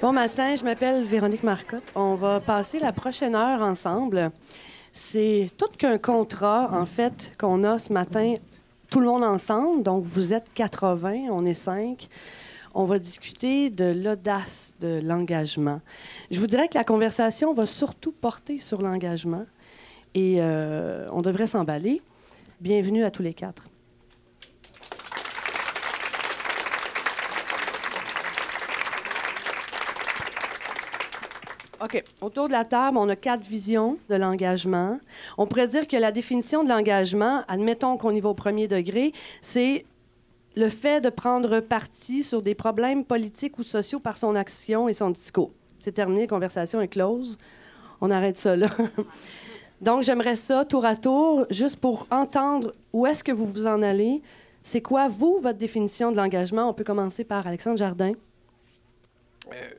Bon matin, je m'appelle Véronique Marcotte. On va passer la prochaine heure ensemble. C'est tout qu'un contrat, en fait, qu'on a ce matin, tout le monde ensemble. Donc, vous êtes 80, on est 5. On va discuter de l'audace de l'engagement. Je vous dirais que la conversation va surtout porter sur l'engagement et euh, on devrait s'emballer. Bienvenue à tous les quatre. OK. Autour de la table, on a quatre visions de l'engagement. On pourrait dire que la définition de l'engagement, admettons qu'on y va au premier degré, c'est le fait de prendre parti sur des problèmes politiques ou sociaux par son action et son discours. C'est terminé, la conversation est close. On arrête ça là. Donc, j'aimerais ça, tour à tour, juste pour entendre où est-ce que vous vous en allez. C'est quoi, vous, votre définition de l'engagement? On peut commencer par Alexandre Jardin. Euh,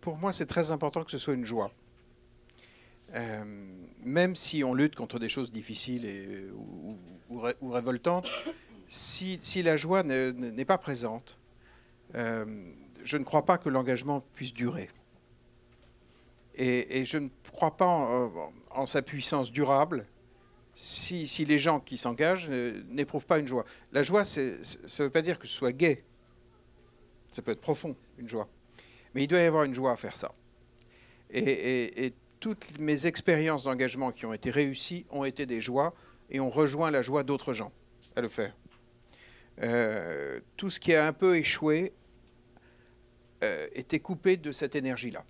pour moi, c'est très important que ce soit une joie. Euh, même si on lutte contre des choses difficiles et, ou, révoltantes, si, la joie n'est pas présente, euh, je ne crois pas que l'engagement puisse durer. Et, je ne crois pas en, sa puissance durable si, les gens qui s'engagent n'éprouvent pas une joie. La joie, ça ne veut pas dire que ce soit gai. Ça peut être profond, une joie. Mais il doit y avoir une joie à faire ça. Et, toutes mes expériences d'engagement qui ont été réussies ont été des joies et ont rejoint la joie d'autres gens à le faire. Euh, tout ce qui a un peu échoué euh, était coupé de cette énergie-là.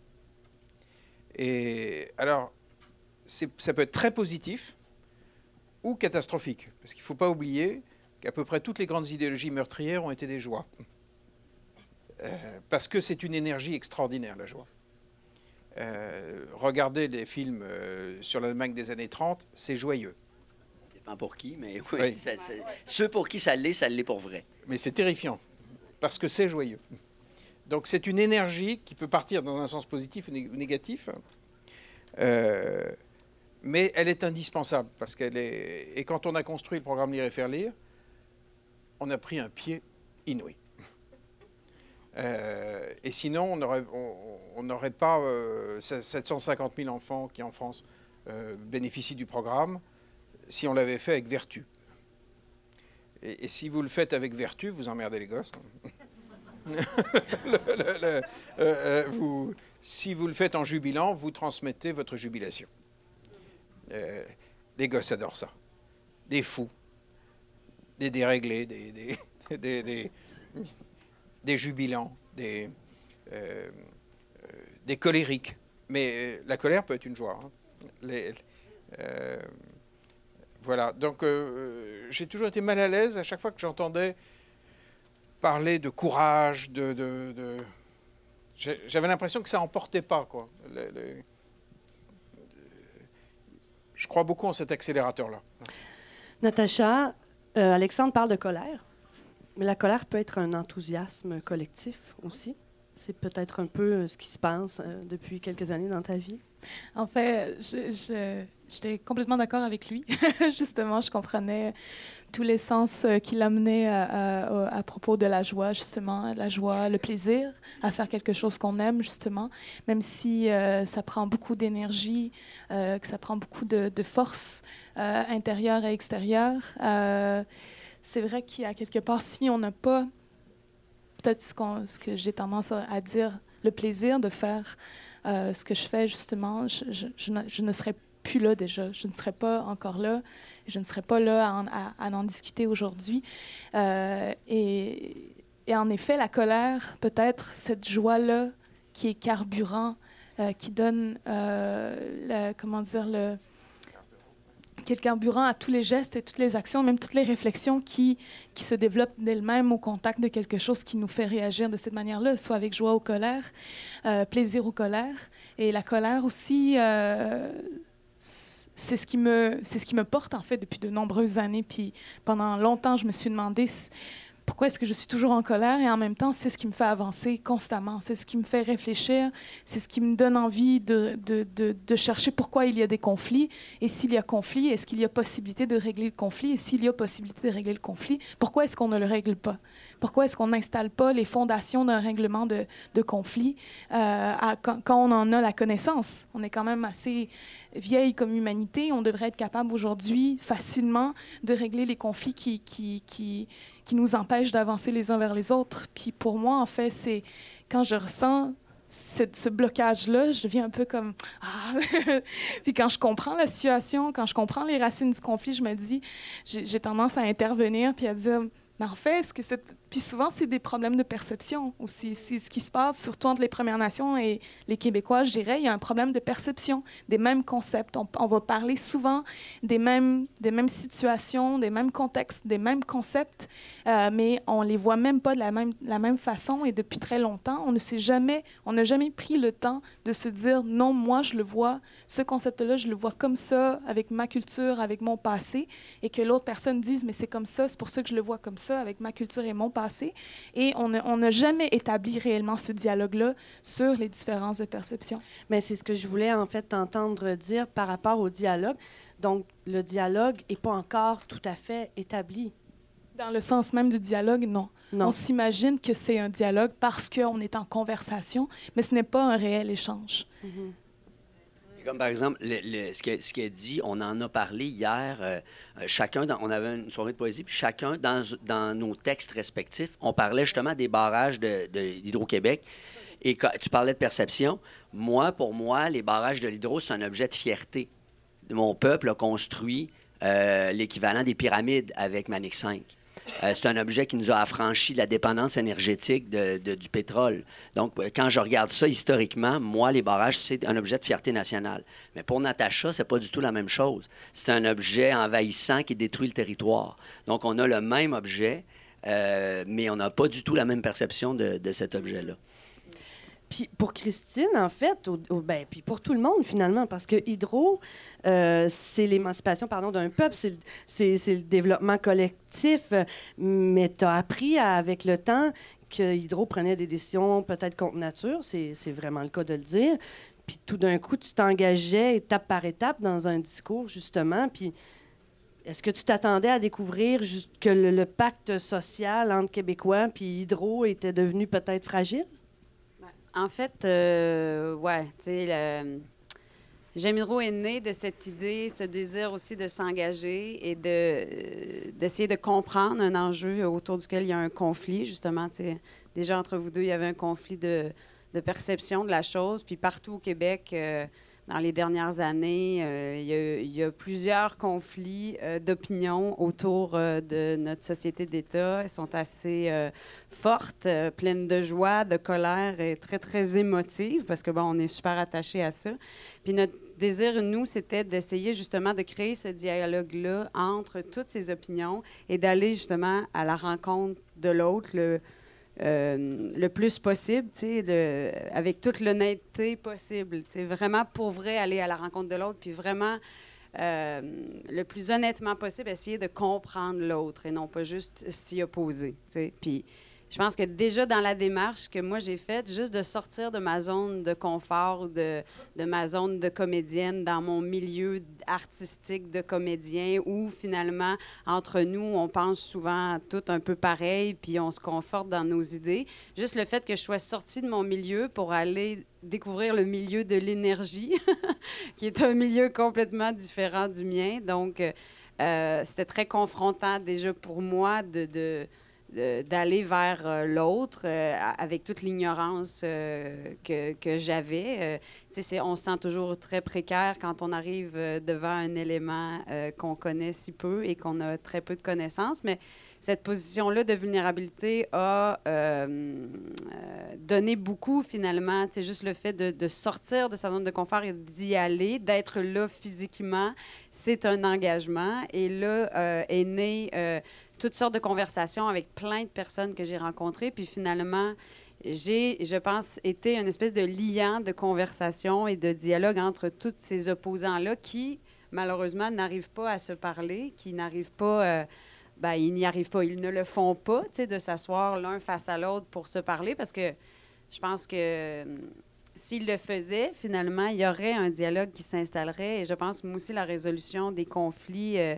Et alors, ça peut être très positif ou catastrophique, parce qu'il ne faut pas oublier qu'à peu près toutes les grandes idéologies meurtrières ont été des joies. Euh, parce que c'est une énergie extraordinaire, la joie. Euh, regardez les films euh, sur l'Allemagne des années 30, c'est joyeux. Pas pour qui, mais oui, ceux pour qui ça l'est, ça l'est pour vrai. Mais c'est terrifiant, parce que c'est joyeux. Donc c'est une énergie qui peut partir dans un sens positif ou négatif, mais elle est indispensable, parce qu'elle est... Et quand on a construit le programme Lire et faire lire, on a pris un pied inouï. Euh, et sinon, on n'aurait pas 750 euh, 000 enfants qui, en France, euh, bénéficient du programme si on l'avait fait avec vertu. Et, si vous le faites avec vertu, vous emmerdez les gosses. Vous, si vous le faites en jubilant, vous transmettez votre jubilation. les gosses adorent ça. Des fous, des déréglés, des, jubilants, des, euh, euh, des colériques. Mais euh, la colère peut être une joie. Hein. voilà. Donc, j'ai toujours été mal à l'aise à chaque fois que j'entendais parler de courage, de. de, J'avais l'impression que ça n'emportait pas, quoi. Je crois beaucoup en cet accélérateur-là. Natacha, Alexandre parle de colère. Mais la colère peut être un enthousiasme collectif aussi. C'est peut-être un peu euh, ce qui se passe euh, depuis quelques années dans ta vie. En fait, j'étais complètement d'accord avec lui. justement, je comprenais tous les sens euh, qu'il amenait à, à, propos de la joie, justement, la joie, le plaisir à faire quelque chose qu'on aime, justement, même si ça prend beaucoup d'énergie, que ça prend beaucoup de, force intérieure et extérieure c'est vrai a quelque part, si on n'a pas, peut-être ce, que j'ai tendance à, dire, le plaisir de faire euh, ce que je fais, justement, je, ne, serais plus là déjà. Je ne serais pas encore là. Je ne serais pas là à en, discuter aujourd'hui. Euh, et, en effet, la colère, peut-être cette joie-là qui est carburant, euh, qui donne, comment dire, le, qui est le carburant à tous les gestes et toutes les actions, même toutes les réflexions qui, qui se développent d'elles-mêmes au contact de quelque chose qui nous fait réagir de cette manière-là, soit avec joie ou colère, euh, plaisir ou colère. Et la colère aussi, euh, c'est ce, qui me, c'est ce qui me porte en fait depuis de nombreuses années. Puis pendant longtemps, je me suis demandé pourquoi est-ce que je suis toujours en colère? Et en même temps, c'est ce qui me fait avancer constamment, c'est ce qui me fait réfléchir, c'est ce qui me donne envie de, de, de, chercher pourquoi il y a des conflits et s'il y a conflit, est-ce qu'il y a possibilité de régler le conflit? Et s'il y a possibilité de régler le conflit, pourquoi est-ce qu'on ne le règle pas? Pourquoi est-ce qu'on n'installe pas les fondations d'un règlement de, conflit euh, quand, on en a la connaissance? On est quand même assez vieille comme humanité. On devrait être capable aujourd'hui facilement de régler les conflits qui, qui, qui, qui nous empêchent d'avancer les uns vers les autres. Puis pour moi, en fait, c'est quand je ressens ce blocage-là, je deviens un peu comme ah. puis quand je comprends la situation, quand je comprends les racines du conflit, je me dis, j'ai tendance à intervenir puis à dire mais en fait, est-ce que c'est. Puis souvent, c'est des problèmes de perception aussi. C'est ce qui se passe, surtout entre les Premières Nations et les Québécois, je dirais. Il y a un problème de perception des mêmes concepts. On, va parler souvent des mêmes, situations, des mêmes contextes, des mêmes concepts, euh, mais on les voit même pas de la même, la même façon. Et depuis très longtemps, on ne sait jamais, on n'a jamais pris le temps de se dire non, moi, je le vois, ce concept-là, je le vois comme ça, avec ma culture, avec mon passé, et que l'autre personne dise, mais c'est comme ça, c'est pour ça que je le vois comme ça avec ma culture et mon passé. Et on n'a jamais établi réellement ce dialogue-là sur les différences de perception. Mais c'est ce que je voulais en fait entendre dire par rapport au dialogue. Donc, le dialogue n'est pas encore tout à fait établi. Dans le sens même du dialogue, non. non. On s'imagine que c'est un dialogue parce qu'on est en conversation, mais ce n'est pas un réel échange. Mm -hmm. Comme par exemple, le, le, ce qu'elle ce dit, on en a parlé hier. Euh, euh, chacun, dans, on avait une soirée de poésie, puis chacun, dans, nos textes respectifs, on parlait justement des barrages d'Hydro-Québec. Et tu parlais de perception. Moi, pour moi, les barrages de l'hydro, c'est un objet de fierté. Mon peuple a construit euh, l'équivalent des pyramides avec Manic 5. Euh, c'est un objet qui nous a affranchi de la dépendance énergétique du pétrole. Donc, euh, quand je regarde ça historiquement, moi, les barrages, c'est un objet de fierté nationale. Mais pour Natacha, c'est pas du tout la même chose. C'est un objet envahissant qui détruit le territoire. Donc, on a le même objet, euh, mais on n'a pas du tout la même perception de cet objet-là. Puis pour Christine, en fait, au, ben, puis pour tout le monde finalement, parce que Hydro, euh, c'est l'émancipation pardon, d'un peuple, c'est le, développement collectif, mais tu as appris avec le temps que Hydro prenait des décisions peut-être contre nature, c'est vraiment le cas de le dire. Puis tout d'un coup, tu t'engageais étape par étape dans un discours, justement, puis est-ce que tu t'attendais à découvrir que le, le, pacte social entre Québécois puis Hydro était devenu peut-être fragile? En fait, euh, ouais, tu sais, Jamiro est né de cette idée, ce désir aussi de s'engager et de, euh, d'essayer de comprendre un enjeu autour duquel il y a un conflit, justement. Déjà, entre vous deux, il y avait un conflit de, de perception de la chose. Puis partout au Québec, euh, dans les dernières années, euh, il, y a, plusieurs conflits euh, d'opinion autour euh, de notre société d'État. Elles sont assez euh, fortes, pleines de joie, de colère et très, très émotives parce que, bon, on est super attachés à ça. Puis notre désir, nous, c'était d'essayer justement de créer ce dialogue-là entre toutes ces opinions et d'aller justement à la rencontre de l'autre, euh, le plus possible, de, avec toute l'honnêteté possible. Vraiment, pour vrai, aller à la rencontre de l'autre, puis vraiment, euh, le plus honnêtement possible, essayer de comprendre l'autre et non pas juste s'y opposer. Puis je pense que déjà dans la démarche que moi j'ai faite, juste de sortir de ma zone de confort, de, de ma zone de comédienne dans mon milieu artistique de comédien, où finalement, entre nous, on pense souvent tout un peu pareil, puis on se conforte dans nos idées. Juste le fait que je sois sortie de mon milieu pour aller découvrir le milieu de l'énergie, qui est un milieu complètement différent du mien. Donc, euh, c'était très confrontant déjà pour moi de, de d'aller vers euh, l'autre euh, avec toute l'ignorance euh, que, que j'avais. on se sent toujours très précaire quand on arrive devant un élément qu'on connaît si peu et qu'on a très peu de connaissances, mais cette position-là de vulnérabilité a donné beaucoup finalement. C'est juste le fait de, de, sortir de sa zone de confort et d'y aller, d'être là physiquement, c'est un engagement. Et là est né toutes sortes de conversations avec plein de personnes que j'ai rencontrées. Puis finalement, j'ai, je pense, été une espèce de liant de conversation et de dialogue entre tous ces opposants-là qui, malheureusement, n'arrivent pas à se parler, qui n'arrivent pas... Euh, ben, ils n'y arrivent pas. Ils ne le font pas, tu sais, de s'asseoir l'un face à l'autre pour se parler parce que je pense que hum, s'ils le faisaient, finalement, il y aurait un dialogue qui s'installerait. Et je pense, moi aussi, la résolution des conflits euh,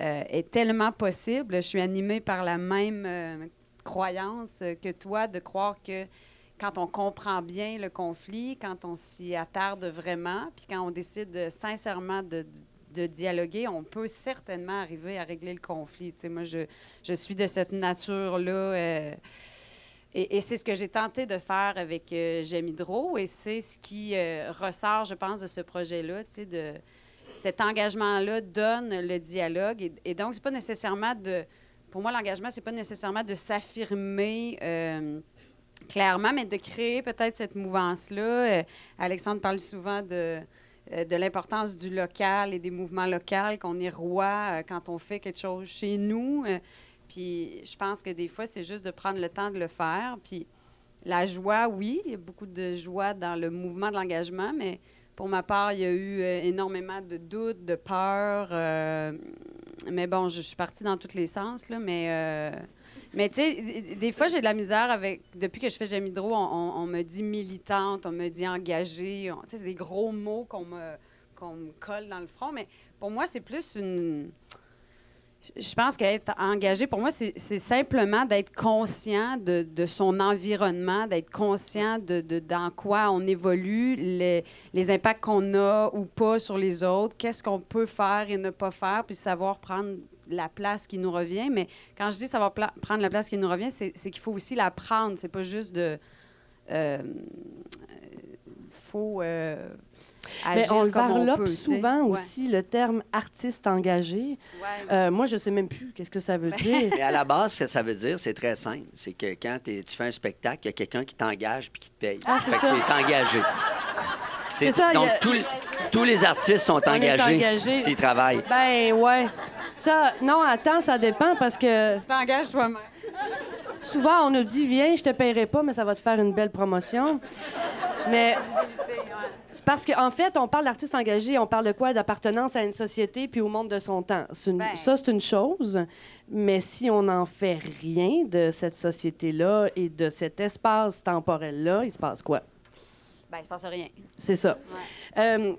euh, est tellement possible. Je suis animée par la même euh, croyance que toi de croire que quand on comprend bien le conflit, quand on s'y attarde vraiment, puis quand on décide sincèrement de, dialoguer, on peut certainement arriver à régler le conflit. Tu sais, moi, je, suis de cette nature-là. euh, et, c'est ce que j'ai tenté de faire avec euh, Hydro. Et c'est ce qui euh, ressort, je pense, de ce projet-là. Tu sais, de, cet engagement-là donne le dialogue. Et, donc, c'est pas nécessairement de. Pour moi, l'engagement, c'est pas nécessairement de s'affirmer. euh, clairement, mais de créer peut-être cette mouvance-là. Euh, Alexandre parle souvent de, euh, de l'importance du local et des mouvements locaux, qu'on est roi quand on fait quelque chose chez nous. Puis je pense que des fois, c'est juste de prendre le temps de le faire. Puis la joie, oui, il y a beaucoup de joie dans le mouvement de l'engagement, mais pour ma part, il y a eu euh, énormément de doutes, de peurs. euh, mais bon, je, suis partie dans tous les sens, là, mais... euh, mais tu sais, des fois, j'ai de la misère avec. Depuis que je fais J'aime Hydro, on, on- me dit militante, on me dit engagée. Tu sais, c'est des gros mots qu'on me, qu'on me colle dans le front. Mais pour moi, c'est plus une. Je pense qu'être engagé, pour moi, c'est simplement d'être conscient de, son environnement, d'être conscient de, dans quoi on évolue, les, impacts qu'on a ou pas sur les autres, qu'est-ce qu'on peut faire et ne pas faire, puis savoir prendre la place qui nous revient. Mais quand je dis savoir prendre la place qui nous revient, c'est c'est qu'il faut aussi la prendre. C'est pas juste de. euh, faut euh, Mais on varlope peut, tu souvent Ouais. aussi, le terme artiste engagé. Ouais. Euh, moi, je sais même plus qu'est-ce que ça veut Ben, dire. Mais à la base, ce que ça veut dire, c'est très simple. C'est que quand tu fais un spectacle, il y a quelqu'un qui t'engage puis qui te paye. Ah, c'est fait que ça. t'es engagé. C'est ça, Donc, a- tous, tous les artistes sont On engagés engagés. s'ils travaillent. Ben ouais. Ça, non, attends, ça dépend parce que Tu t'engages toi-même. Souvent on nous dit viens, je te paierai pas, mais ça va te faire une belle promotion. Mais c'est parce qu'en fait, on parle d'artiste engagé, on parle de quoi? D'appartenance à une société puis au monde de son temps. Une- Ben. Ça, c'est une chose. Mais si on n'en fait rien de cette société-là et de cet espace temporel-là, il se passe quoi? Ben, il se passe rien. C'est ça. Ouais. Euh,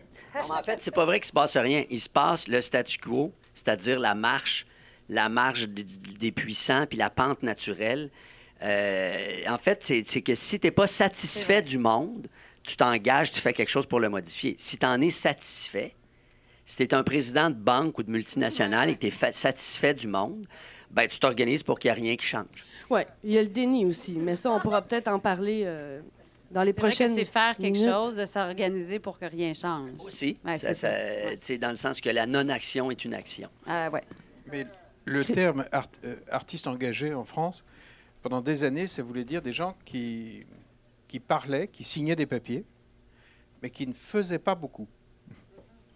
en fait, c'est pas vrai qu'il se passe rien. Il se passe le statu quo, c'est-à-dire la marche, la marche d- des puissants puis la pente naturelle. Euh, en fait, c'est que si tu n'es pas satisfait du monde, tu t'engages, tu fais quelque chose pour le modifier. Si tu en es satisfait, si tu es un président de banque ou de multinationale et que tu es satisfait du monde, ben, tu t'organises pour qu'il n'y ait rien qui change. ouais, il y a le déni aussi, mais ça, on pourra peut-être en parler euh, dans les prochaines. c'est faire quelque minutes. chose, de s'organiser pour que rien change. Aussi, Ouais, ça- c'est ça. ça- Ouais. tu sais, dans le sens que la non-action est une action. Ah ouais. Mais le terme art- euh, artiste engagé en France, pendant des années, ça voulait dire des gens qui, qui parlaient, qui signaient des papiers, mais qui ne faisaient pas beaucoup.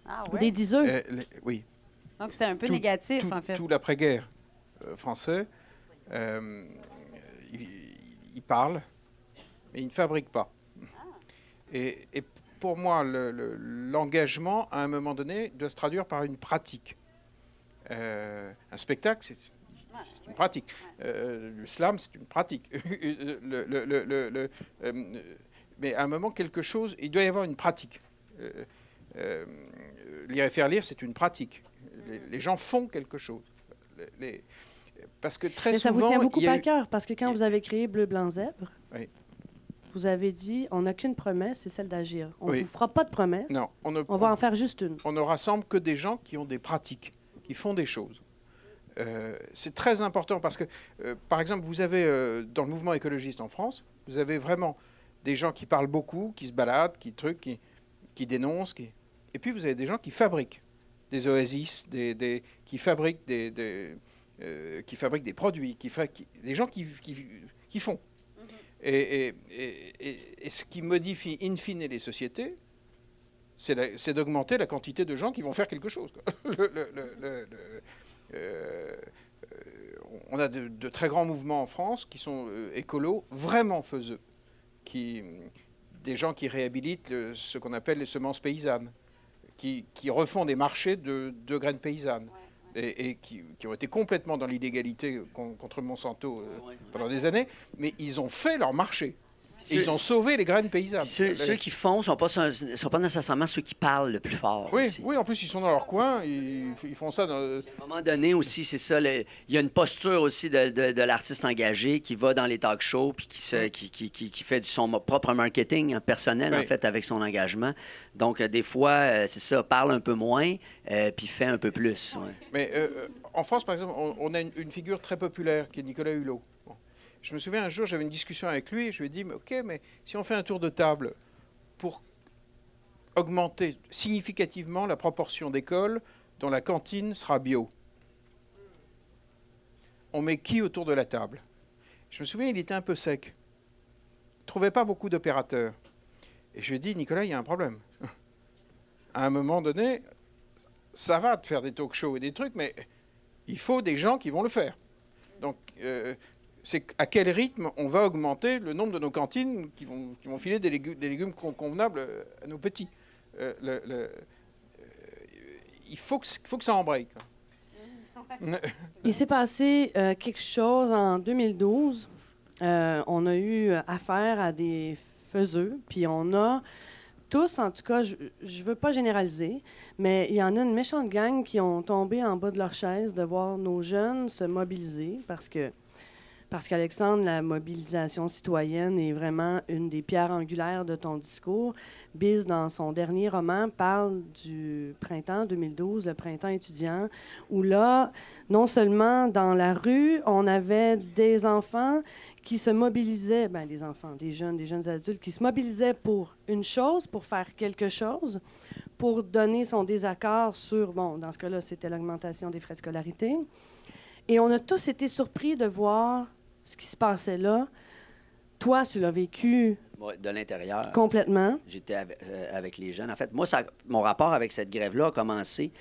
Ah Des ouais? diseux. Euh, les- oui, Donc c'était un peu tout- négatif, tout, en fait. tout l'après-guerre euh, français, euh, ils, ils parlent, mais ils ne fabriquent pas. Et, et pour moi, le- le- l'engagement, à un moment donné, doit se traduire par une pratique. Euh, un spectacle, c'est une pratique. Euh, le slam, c'est une pratique. Le- le- le- le- le- euh, mais à un moment, quelque chose, il doit y avoir une pratique. Lire et faire lire, c'est une pratique. Les, les gens font quelque chose. Les- parce que très Mais ça souvent, vous tient beaucoup à cœur parce que quand vous avez créé Bleu, Blanc, Zèbre, Oui. vous avez dit on n'a qu'une promesse, c'est celle d'agir. On ne Oui. vous fera pas de promesse. Non, on ne, On va en faire juste une. on ne rassemble que des gens qui ont des pratiques, qui font des choses. Euh, c'est très important parce que, euh, par exemple, vous avez euh, dans le mouvement écologiste en France, vous avez vraiment des gens qui parlent beaucoup, qui se baladent, qui truquent, qui, qui dénoncent, qui... et puis vous avez des gens qui fabriquent des oasis, des, des- qui fabriquent des, des, qui fabriquent des produits, qui, fa- qui- des gens qui, qui, qui font. Et, et- et- et- et ce qui modifie in fine les sociétés, c'est d'augmenter la quantité de gens qui vont faire quelque chose. Le- le- le- euh, euh, on a de, de très grands mouvements en France qui sont euh, écolos, vraiment faiseux. Qui, des gens qui réhabilitent ce qu'on appelle les semences paysannes, qui, qui refont des marchés de, de graines paysannes. et, et qui, qui ont été complètement dans l'illégalité con- contre Monsanto euh, Ouais. pendant des années, mais ils ont fait leur marché. Ceux- ils ont sauvé les graines paysannes. Ceux, ceux qui font ne sont, pas- sont pas nécessairement ceux qui parlent le plus fort. Oui, aussi. oui, en plus ils sont dans leur coin, ils, ils font ça dans, À un moment donné aussi, c'est ça. le- il y a une posture aussi de, de- de l'artiste engagé qui va dans les talk shows puis qui, se, qui, qui- qui- qui fait son propre marketing hein, personnel, en fait, avec son engagement. Donc, euh, des fois, euh, c'est ça, parle un peu moins euh, puis fait un peu plus. ouais. Mais euh, euh, en France, par exemple, on, on a une, une figure très populaire qui est Nicolas Hulot. Je me souviens un jour, j'avais une discussion avec lui je lui ai dit, ok, mais si on fait un tour de table pour augmenter significativement la proportion d'écoles dont la cantine sera bio, on met qui autour de la table? Je me souviens, il était un peu sec. Il ne trouvait pas beaucoup d'opérateurs. Et je lui ai dit, Nicolas, il y a un problème. À un moment donné, ça va de faire des talk shows et des trucs, mais il faut des gens qui vont le faire. Donc, euh, c'est à quel rythme on va augmenter le nombre de nos cantines qui vont, qui vont filer des légumes, des légumes con- convenables euh, à nos petits Euh, le- le- euh, Il faut que, faut que ça embraye. quoi. Il s'est passé euh, quelque chose en 2012. Euh, on a eu affaire à des faiseux, puis on a tous, en tout cas, je ne veux pas généraliser, mais il y en a une méchante gang qui ont tombé en bas de leur chaise de voir nos jeunes se mobiliser parce que parce qu'Alexandre, la mobilisation citoyenne est vraiment une des pierres angulaires de ton discours. Biz, dans son dernier roman, parle du printemps 2012, le printemps étudiant, où là, non seulement dans la rue, on avait des enfants qui se mobilisaient, ben des enfants, des jeunes, des jeunes adultes, qui se mobilisaient pour une chose, pour faire quelque chose, pour donner son désaccord sur, bon, dans ce cas-là, c'était l'augmentation des frais de scolarité. Et on a tous été surpris de voir ce qui se passait là. Toi, tu l'as vécu Ouais, de l'intérieur. complètement. J'étais avec, euh, avec les jeunes. En fait, moi, ça- mon rapport avec cette grève-là a commencé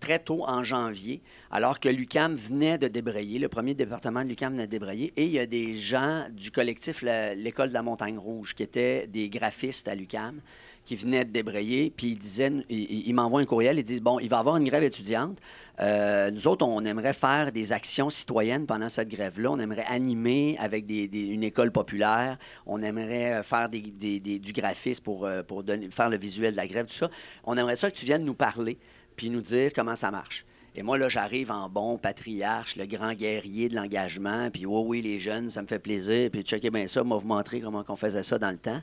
très tôt en janvier, alors que l'UCAM venait de débrayer, le premier département de l'UCAM venait de débrayer, et il y a des gens du collectif l'École de la Montagne Rouge, qui étaient des graphistes à l'UCAM, qui venaient de débrayer, puis ils disaient, un courriel, ils disent, bon, il va y avoir une grève étudiante, Euh, nous autres, on aimerait faire des actions citoyennes pendant cette grève-là, on aimerait animer avec une école populaire, on aimerait euh, faire du graphisme pour, euh, faire le visuel de la grève, tout ça. On aimerait ça que tu viennes nous parler, puis nous dire comment ça marche. Et moi, là, j'arrive en bon patriarche, le grand guerrier de l'engagement, puis oui, oui, les jeunes, ça me fait plaisir, puis checkez bien ça, moi, vous montrer comment on faisait ça dans le temps.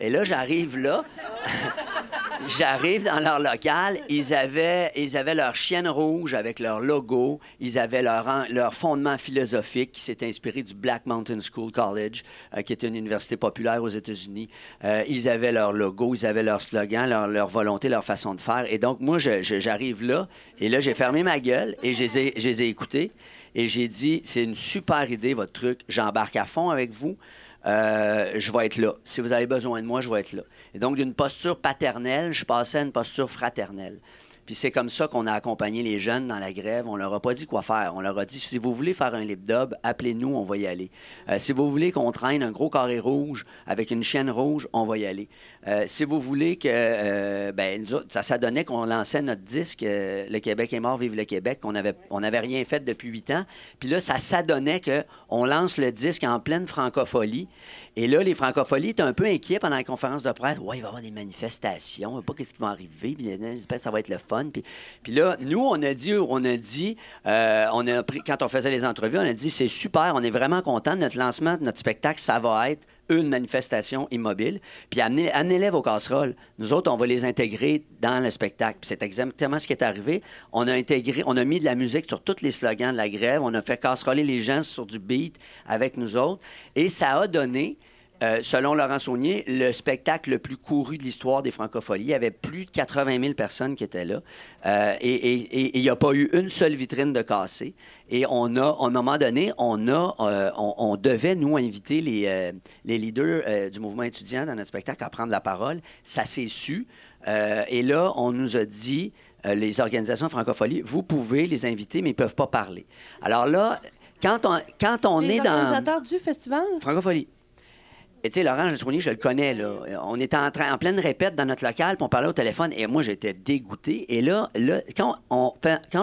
Et là, j'arrive là, j'arrive dans leur local, ils avaient, ils avaient leur chienne rouge avec leur logo, ils avaient leur, en- leur fondement philosophique qui s'est inspiré du Black Mountain School College, euh, qui est une université populaire aux États-Unis. Euh, ils avaient leur logo, ils avaient leur slogan, leur, volonté, leur façon de faire. Et donc, moi, j'arrive là, et là, j'ai fermé ma gueule et je les ai écoutés. Et j'ai dit, c'est une super idée, votre truc. J'embarque à fond avec vous. Euh, je vais être là. Si vous avez besoin de moi, je vais être là. Et donc, d'une posture paternelle, je passais à une posture fraternelle. Puis c'est comme ça qu'on a accompagné les jeunes dans la grève. On leur a pas dit quoi faire. On leur a dit si vous voulez faire un lip dub, appelez-nous, on va y aller. Euh, si vous voulez qu'on traîne un gros carré rouge avec une chienne rouge, on va y aller. Euh, si vous voulez que, euh, ben, ça, ça donnait qu'on lançait notre disque, Le Québec est mort, vive le Québec, qu'on on n'avait rien fait depuis huit ans. Puis là, ça s'adonnait qu'on lance le disque en pleine francophonie. Et là, les francophonies étaient un peu inquiets pendant la conférence de presse. Ouais, il va y avoir des manifestations, pas qu'est-ce qui va arriver, puis ça va être le fun. Puis, là, nous, on a dit, on a dit, euh, quand on faisait les entrevues, on a dit, c'est super, on est vraiment content de notre lancement de notre spectacle, ça va être une manifestation immobile, puis amenez, amenez-les vos casseroles. Nous autres, on va les intégrer dans le spectacle. C'est exactement ce qui est arrivé. On a intégré, on a mis de la musique sur tous les slogans de la grève, on a fait casseroler les gens sur du beat avec nous autres, et ça a donné euh, selon Laurent Saunier, le spectacle le plus couru de l'histoire des francophonies. Il y avait plus de 80 000 personnes qui étaient là. Euh, et il n'y a pas eu une seule vitrine de cassée. Et on a, à un moment donné, on, a, euh, on, on devait, nous, inviter les, les leaders du mouvement étudiant dans notre spectacle à prendre la parole. Ça s'est su. Et là, on nous a dit, les organisations francophonies, vous pouvez les inviter, mais ils ne peuvent pas parler. Alors là, quand on, quand on Les est dans... organisateurs du festival? Francophonie. Et tu sais, Laurent je le connais. On était en, train, en pleine répète dans notre local, puis on parlait au téléphone, et moi, j'étais dégoûté. Et là, là quand, on,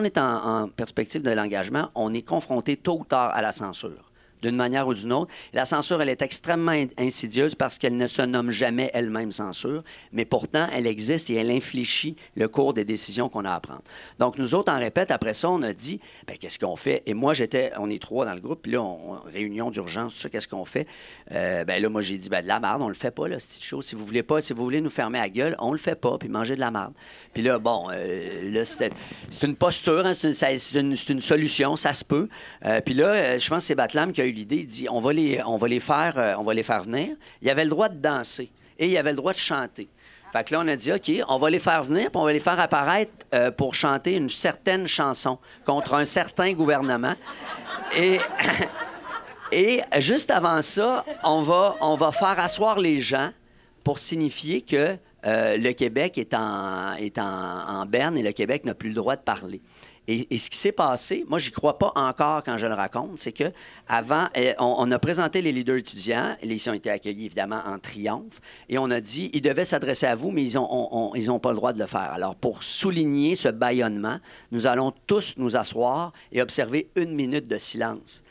est en perspective de l'engagement, on est confronté tôt ou tard à la censure d'une manière ou d'une autre. La censure, elle est extrêmement in- insidieuse parce qu'elle ne se nomme jamais elle-même censure, mais pourtant, elle existe et elle infléchit le cours des décisions qu'on a à prendre. Donc, nous autres, en répète, après ça, on a dit, ben, qu'est-ce qu'on fait? Et moi, j'étais, on est trois dans le groupe, puis là, on, réunion d'urgence, tout ça, qu'est-ce qu'on fait? Euh, ben là, moi, j'ai dit, ben, de la marde, on le fait pas, là, cette chose. Si vous voulez pas, si vous voulez nous fermer la gueule, on le fait pas, puis manger de la marde. Puis là, bon, euh, là, c'est une posture, hein, c'est une solution, ça se peut. Euh, puis là, euh, je pense que c'est Batlam qui a l'idée, il dit, on va les, on va les faire, euh, on va les faire venir. Il avait le droit de danser et il avait le droit de chanter. Fait que là, on a dit, OK, on va les faire venir, puis on va les faire apparaître euh, pour chanter une certaine chanson contre un certain gouvernement. Et, et juste avant ça, on va, faire asseoir les gens pour signifier que euh, le Québec est, en, est en, en berne et le Québec n'a plus le droit de parler. Et, ce qui s'est passé, moi, j'y crois pas encore quand je le raconte, c'est que avant, euh, on, a présenté les leaders étudiants, ils ont été accueillis évidemment en triomphe, et on a dit, ils devaient s'adresser à vous, mais ils n'ont pas le droit de le faire. Alors, pour souligner ce bâillonnement, nous allons tous nous asseoir et observer une minute de silence.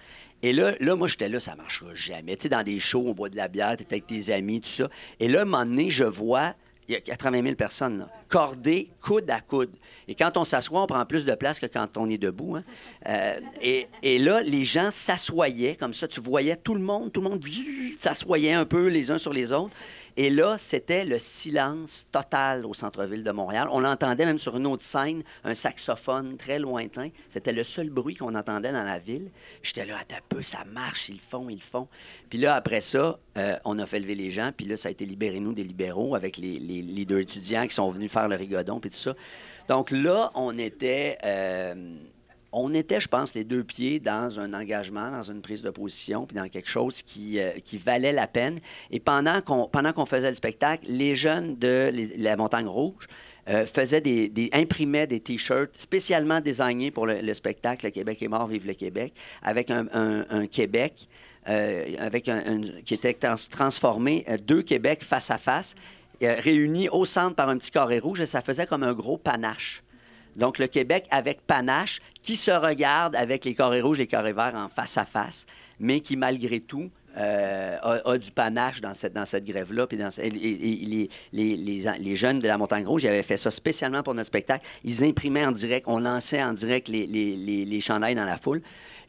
Et là, là moi, j'étais là, ça marchera jamais. Tu sais, dans des shows, on boit de la bière, tu es avec tes amis, tout ça. Et là, à un moment donné, je vois, il y a 80 000 personnes, cordées, coude à coude. Et quand on s'assoit, on prend plus de place que quand on est debout. hein. Euh, et, et là, les gens s'assoyaient comme ça. Tu voyais tout le monde, tout le monde s'assoyait un peu les uns sur les autres. Et là, c'était le silence total au centre-ville de Montréal. On entendait même sur une autre scène un saxophone très lointain. C'était le seul bruit qu'on entendait dans la ville. J'étais là, un peu, ça marche, ils le font, ils le font. Puis là, après ça, euh, on a fait lever les gens. Puis là, ça a été libéré-nous des libéraux avec les, leaders étudiants qui sont venus faire le rigodon, puis tout ça. Donc là, on était... euh, on était, je pense, les deux pieds dans un engagement, dans une prise de position, puis dans quelque chose qui, euh, valait la peine. Et pendant qu'on faisait le spectacle, les jeunes de la Montagne Rouge euh, faisaient des, imprimaient des T-shirts spécialement désignés pour le, le spectacle Le Québec est mort, vive le Québec, avec un, Québec euh, qui était trans- transformé, deux Québec face à face, réunis au centre par un petit carré rouge, et ça faisait comme un gros panache. Donc, le Québec avec panache, qui se regarde avec les carrés rouges, les carrés verts en face à face, mais qui, malgré tout, euh, a, du panache dans cette, grève-là. Et- et- et les, jeunes de la Montagne Rouge, ils avaient fait ça spécialement pour notre spectacle. Ils imprimaient en direct, on lançait en direct les, les, chandails dans la foule.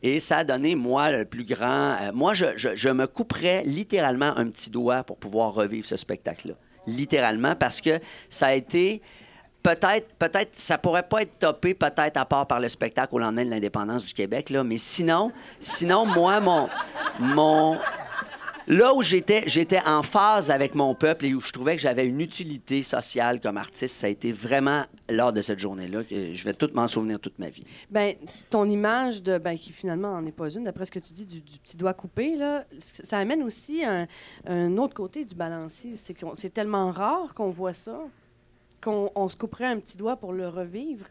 Et ça a donné, moi, le plus grand... euh, moi, je me couperais littéralement un petit doigt pour pouvoir revivre ce spectacle-là. Littéralement, parce que ça a été peut-être, peut-être, ça pourrait pas être topé, peut-être à part par le spectacle au lendemain de l'indépendance du Québec, là, mais sinon, sinon, moi, mon, mon, là où j'étais, j'étais en phase avec mon peuple et où je trouvais que j'avais une utilité sociale comme artiste, ça a été vraiment lors de cette journée-là que je vais tout m'en souvenir toute ma vie. Ben, ton image de, ben, qui finalement n'en est pas une, d'après ce que tu dis, du, petit doigt coupé, là, ça amène aussi un, un autre côté du balancier. C'est c'est tellement rare qu'on voit ça, qu'on on se couperait un petit doigt pour le revivre.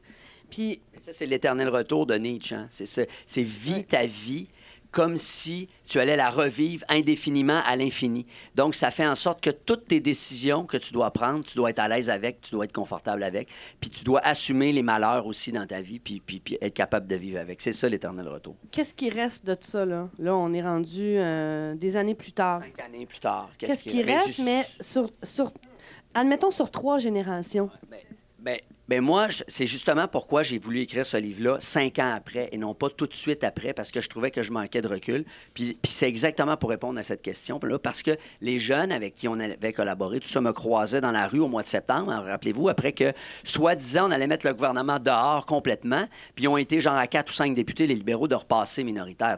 Puis, Ça, c'est l'éternel retour de Nietzsche. hein. C'est ça. C'est vis ta vie comme si tu allais la revivre indéfiniment à l'infini. Donc, ça fait en sorte que toutes tes décisions que tu dois prendre, tu dois être à l'aise avec, tu dois être confortable avec, puis tu dois assumer les malheurs aussi dans ta vie, puis, puis, puis être capable de vivre avec. C'est ça l'éternel retour. qu'est-ce qui reste de ça, là? Là, on est rendu euh, des années plus tard. Cinq années plus tard, Qu'est-ce qui Ben, reste, juste- mais sur, sur, admettons sur trois générations. Ben, ben moi, je- c'est justement pourquoi j'ai voulu écrire ce livre-là cinq ans après et non pas tout de suite après, parce que je trouvais que je manquais de recul. Puis, puis c'est exactement pour répondre à cette question. Là, parce que les jeunes avec qui on avait collaboré, tout ça me croisait dans la rue au mois de septembre. Rappelez-vous, après que, soi-disant, on allait mettre le gouvernement dehors complètement, puis ils ont été genre à quatre ou cinq députés, les libéraux, de repasser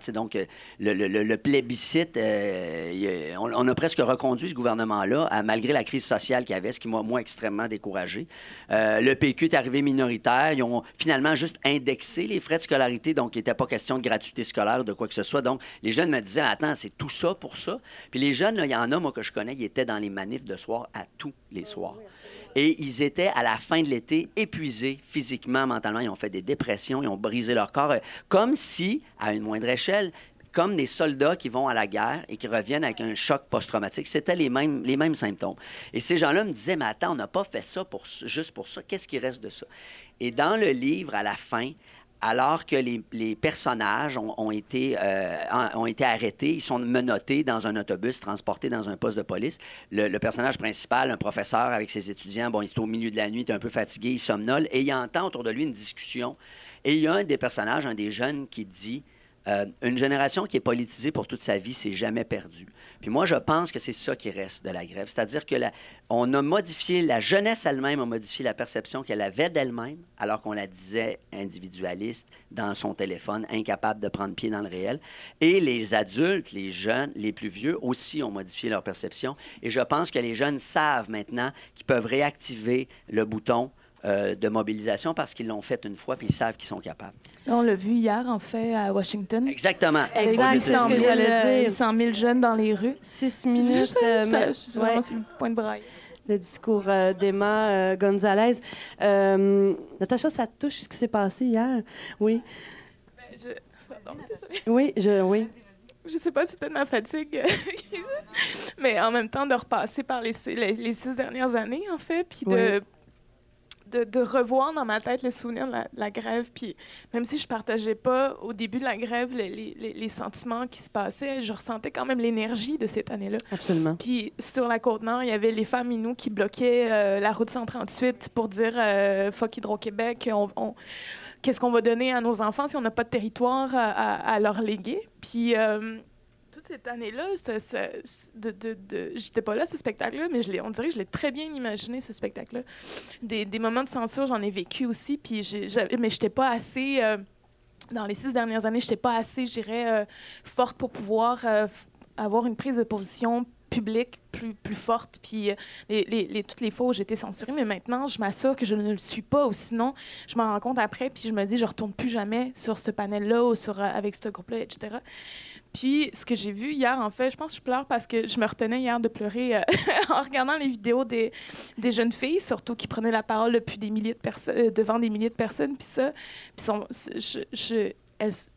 sais, donc, le, le- le- plébiscite, euh, on, a presque reconduit ce gouvernement-là, malgré la crise sociale qu'il y avait, ce qui m'a, moi, extrêmement découragé. Euh, le PQ est arrivé minoritaire. Ils ont finalement juste indexé les frais de scolarité, donc il n'était pas question de gratuité scolaire de quoi que ce soit. Donc, les jeunes me disaient, attends, c'est tout ça pour ça? Puis les jeunes, il y en a, moi, que je connais, ils étaient dans les manifs de soir à tous les soirs. Et ils étaient, à la fin de l'été, épuisés physiquement, mentalement. Ils ont fait des dépressions, ils ont brisé leur corps, euh, comme si, à une moindre échelle, comme des soldats qui vont à la guerre et qui reviennent avec un choc post-traumatique. C'était les mêmes, symptômes. Et ces gens-là me disaient, mais attends, on n'a pas fait ça pour, juste pour ça. Qu'est-ce qui reste de ça? Et dans le livre, à la fin, alors que les, personnages ont, été, euh, ont été arrêtés, ils sont menottés dans un autobus, transportés dans un poste de police. Le, personnage principal, un professeur avec ses étudiants, bon, il est au milieu de la nuit, il est un peu fatigué, il somnole, et il entend autour de lui une discussion. Et il y a un des personnages, un des jeunes, qui dit euh, Une génération qui est politisée pour toute sa vie, c'est jamais perdu. Puis moi, je pense que c'est ça qui reste de la grève. C'est-à-dire que on a modifié, la jeunesse elle-même a modifié la perception qu'elle avait d'elle-même, alors qu'on la disait individualiste dans son téléphone, incapable de prendre pied dans le réel. Et les adultes, les jeunes, les plus vieux aussi ont modifié leur perception. Et je pense que les jeunes savent maintenant qu'ils peuvent réactiver le bouton euh, de mobilisation parce qu'ils l'ont fait une fois puis ils savent qu'ils sont capables. On l'a vu hier, en fait, à Washington. Exactement. Avec 100 000, jeunes dans les rues. Six minutes. Euh, je suis vraiment sur le point de braille. Le discours euh, d'Emma Gonzalez. Natacha, ça touche ce qui s'est passé hier. Oui. Ben, je... oui, je, oui. Je sais pas, c'est peut-être ma fatigue. Mais en même temps, de repasser par les, les, six dernières années, en fait, puis de de, revoir dans ma tête les souvenirs de la, grève. Puis même si je partageais pas au début de la grève les, les, les sentiments qui se passaient, je ressentais quand même l'énergie de cette année-là. Absolument. Puis sur la Côte-Nord, il y avait les femmes Inou qui bloquaient euh, la route 138 pour dire euh, Fuck Hydro-Québec, on, qu'est-ce qu'on va donner à nos enfants si on n'a pas de territoire à, leur léguer. Puis euh, cette année-là, de, de, j'étais pas là, ce spectacle-là, mais on dirait que je l'ai très bien imaginé, ce spectacle-là. Des, moments de censure, j'en ai vécu aussi, puis mais j'étais pas assez... Euh, dans les six dernières années, j'étais pas assez, je dirais, euh, forte pour pouvoir euh, avoir une prise de position publique plus, forte, puis toutes les fois où j'étais censurée, mais maintenant, je m'assure que je ne le suis pas, ou sinon, je m'en rends compte après, puis je me dis, je retourne plus jamais sur ce panel-là ou avec ce groupe-là, etc. Puis, ce que j'ai vu hier, en fait, je pense que je pleure parce que je me retenais hier de pleurer euh, en regardant les vidéos des, jeunes filles, surtout qui prenaient la parole depuis des milliers de personnes, euh, devant des milliers de personnes. Puis ça,